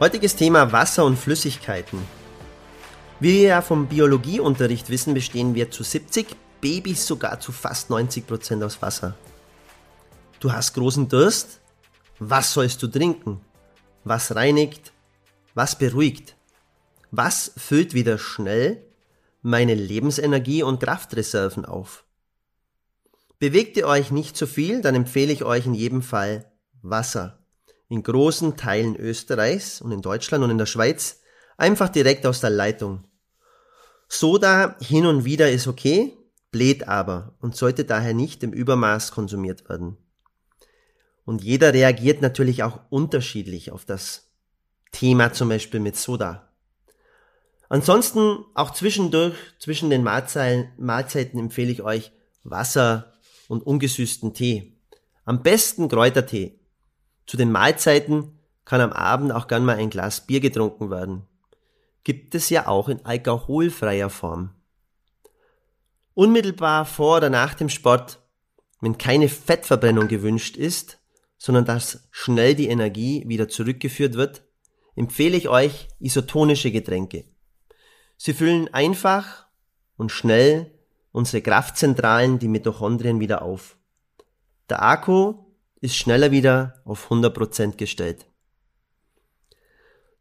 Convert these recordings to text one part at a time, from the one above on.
Heutiges Thema Wasser und Flüssigkeiten. Wie wir ja vom Biologieunterricht wissen, bestehen wir zu 70, Babys sogar zu fast 90 Prozent aus Wasser. Du hast großen Durst? Was sollst du trinken? Was reinigt? Was beruhigt? Was füllt wieder schnell meine Lebensenergie und Kraftreserven auf? Bewegt ihr euch nicht zu viel, dann empfehle ich euch in jedem Fall Wasser in großen Teilen Österreichs und in Deutschland und in der Schweiz einfach direkt aus der Leitung. Soda hin und wieder ist okay, bläht aber und sollte daher nicht im Übermaß konsumiert werden. Und jeder reagiert natürlich auch unterschiedlich auf das Thema zum Beispiel mit Soda. Ansonsten auch zwischendurch, zwischen den Mahlzeiten, empfehle ich euch Wasser und ungesüßten Tee. Am besten Kräutertee. Zu den Mahlzeiten kann am Abend auch gern mal ein Glas Bier getrunken werden. Gibt es ja auch in alkoholfreier Form. Unmittelbar vor oder nach dem Sport, wenn keine Fettverbrennung gewünscht ist, sondern dass schnell die Energie wieder zurückgeführt wird, empfehle ich euch isotonische Getränke. Sie füllen einfach und schnell unsere Kraftzentralen, die Mitochondrien wieder auf. Der Akku ist schneller wieder auf 100% gestellt.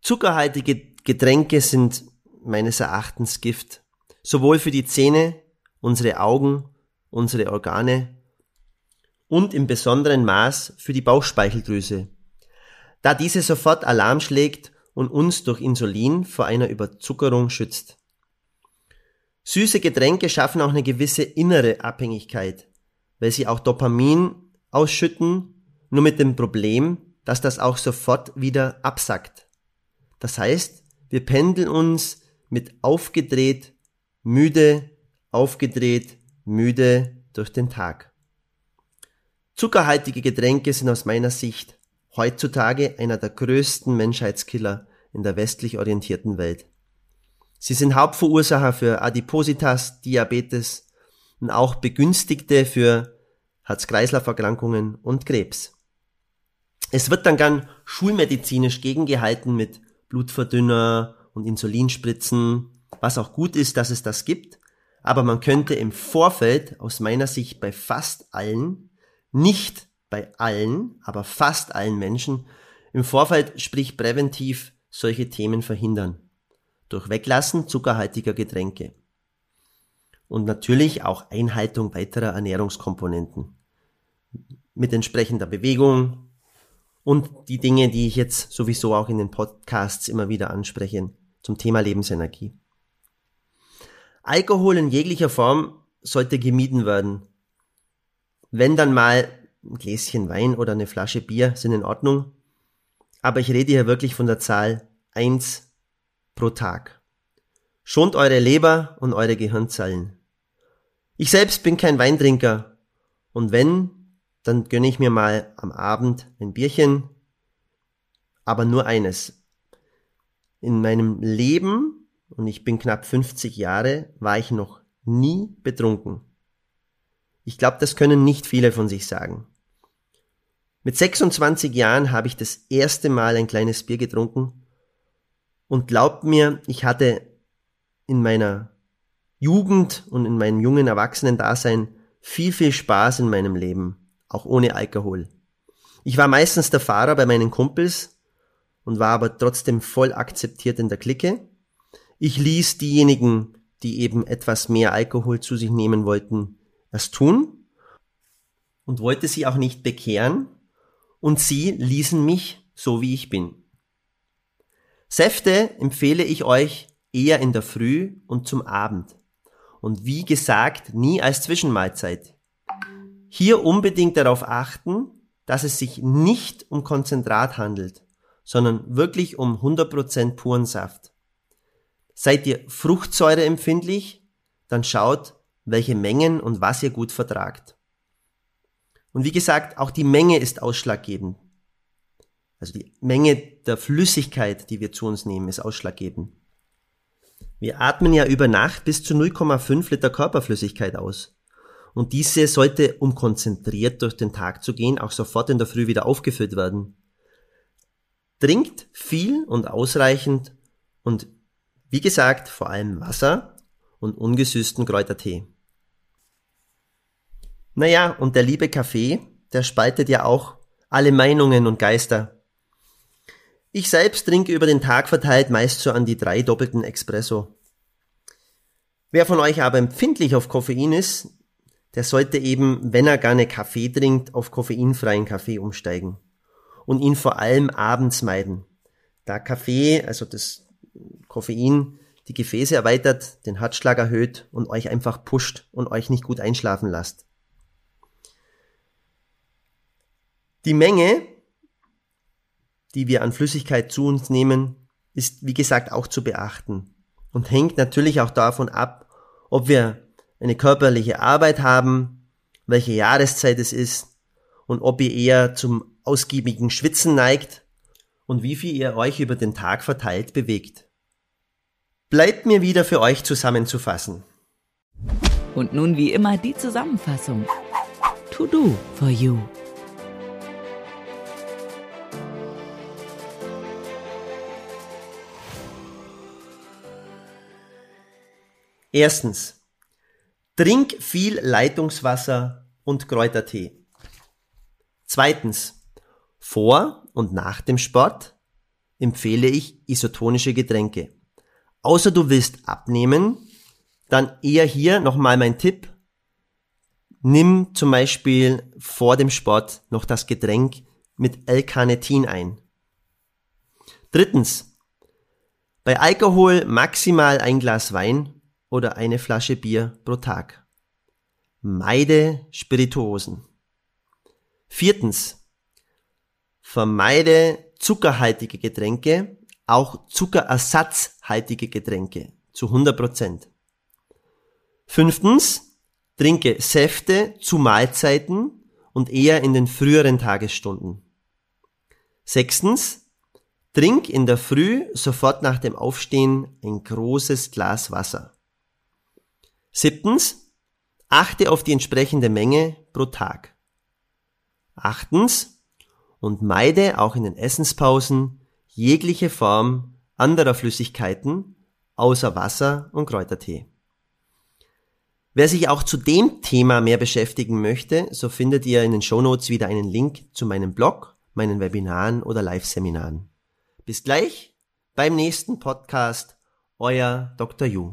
Zuckerhaltige Getränke sind meines Erachtens Gift. Sowohl für die Zähne, unsere Augen, unsere Organe und im besonderen Maß für die Bauchspeicheldrüse, da diese sofort Alarm schlägt und uns durch Insulin vor einer Überzuckerung schützt. Süße Getränke schaffen auch eine gewisse innere Abhängigkeit, weil sie auch Dopamin ausschütten, nur mit dem Problem, dass das auch sofort wieder absackt. Das heißt, wir pendeln uns mit aufgedreht, müde, aufgedreht, müde durch den Tag. Zuckerhaltige Getränke sind aus meiner Sicht heutzutage einer der größten Menschheitskiller in der westlich orientierten Welt. Sie sind Hauptverursacher für Adipositas, Diabetes und auch Begünstigte für Herz-Kreislauf-Erkrankungen und Krebs. Es wird dann gern schulmedizinisch gegengehalten mit Blutverdünner und Insulinspritzen, was auch gut ist, dass es das gibt. Aber man könnte im Vorfeld aus meiner Sicht bei fast allen, nicht bei allen, aber fast allen Menschen im Vorfeld, sprich präventiv, solche Themen verhindern. Durch Weglassen zuckerhaltiger Getränke. Und natürlich auch Einhaltung weiterer Ernährungskomponenten mit entsprechender Bewegung und die Dinge, die ich jetzt sowieso auch in den Podcasts immer wieder anspreche zum Thema Lebensenergie. Alkohol in jeglicher Form sollte gemieden werden. Wenn dann mal ein Gläschen Wein oder eine Flasche Bier sind in Ordnung, aber ich rede hier wirklich von der Zahl eins pro Tag. Schont eure Leber und eure Gehirnzellen. Ich selbst bin kein Weintrinker und wenn, dann gönne ich mir mal am Abend ein Bierchen, aber nur eines. In meinem Leben, und ich bin knapp 50 Jahre, war ich noch nie betrunken. Ich glaube, das können nicht viele von sich sagen. Mit 26 Jahren habe ich das erste Mal ein kleines Bier getrunken und glaubt mir, ich hatte in meiner Jugend und in meinem jungen Erwachsenen-Dasein viel, viel Spaß in meinem Leben auch ohne Alkohol. Ich war meistens der Fahrer bei meinen Kumpels und war aber trotzdem voll akzeptiert in der Clique. Ich ließ diejenigen, die eben etwas mehr Alkohol zu sich nehmen wollten, es tun und wollte sie auch nicht bekehren und sie ließen mich so wie ich bin. Säfte empfehle ich euch eher in der Früh und zum Abend und wie gesagt nie als Zwischenmahlzeit. Hier unbedingt darauf achten, dass es sich nicht um Konzentrat handelt, sondern wirklich um 100% puren Saft. Seid ihr Fruchtsäure empfindlich, dann schaut, welche Mengen und was ihr gut vertragt. Und wie gesagt, auch die Menge ist ausschlaggebend. Also die Menge der Flüssigkeit, die wir zu uns nehmen, ist ausschlaggebend. Wir atmen ja über Nacht bis zu 0,5 Liter Körperflüssigkeit aus. Und diese sollte, um konzentriert durch den Tag zu gehen, auch sofort in der Früh wieder aufgefüllt werden. Trinkt viel und ausreichend und wie gesagt, vor allem Wasser und ungesüßten Kräutertee. Naja, und der liebe Kaffee, der spaltet ja auch alle Meinungen und Geister. Ich selbst trinke über den Tag verteilt meist so an die drei doppelten Espresso. Wer von euch aber empfindlich auf Koffein ist, der sollte eben, wenn er gerne Kaffee trinkt, auf koffeinfreien Kaffee umsteigen. Und ihn vor allem abends meiden. Da Kaffee, also das Koffein, die Gefäße erweitert, den Herzschlag erhöht und euch einfach pusht und euch nicht gut einschlafen lasst. Die Menge, die wir an Flüssigkeit zu uns nehmen, ist wie gesagt auch zu beachten und hängt natürlich auch davon ab, ob wir eine körperliche Arbeit haben, welche Jahreszeit es ist und ob ihr eher zum ausgiebigen Schwitzen neigt und wie viel ihr euch über den Tag verteilt bewegt. Bleibt mir wieder für euch zusammenzufassen. Und nun wie immer die Zusammenfassung. To do for you. Erstens. Trink viel Leitungswasser und Kräutertee. Zweitens. Vor und nach dem Sport empfehle ich isotonische Getränke. Außer du willst abnehmen, dann eher hier nochmal mein Tipp. Nimm zum Beispiel vor dem Sport noch das Getränk mit L-Carnitin ein. Drittens. Bei Alkohol maximal ein Glas Wein oder eine Flasche Bier pro Tag. Meide Spirituosen. Viertens. Vermeide zuckerhaltige Getränke, auch zuckerersatzhaltige Getränke zu 100 Prozent. Fünftens. Trinke Säfte zu Mahlzeiten und eher in den früheren Tagesstunden. Sechstens. Trink in der Früh sofort nach dem Aufstehen ein großes Glas Wasser. Siebtens, achte auf die entsprechende Menge pro Tag. Achtens, und meide auch in den Essenspausen jegliche Form anderer Flüssigkeiten außer Wasser und Kräutertee. Wer sich auch zu dem Thema mehr beschäftigen möchte, so findet ihr in den Shownotes wieder einen Link zu meinem Blog, meinen Webinaren oder Live-Seminaren. Bis gleich beim nächsten Podcast, euer Dr. Yu.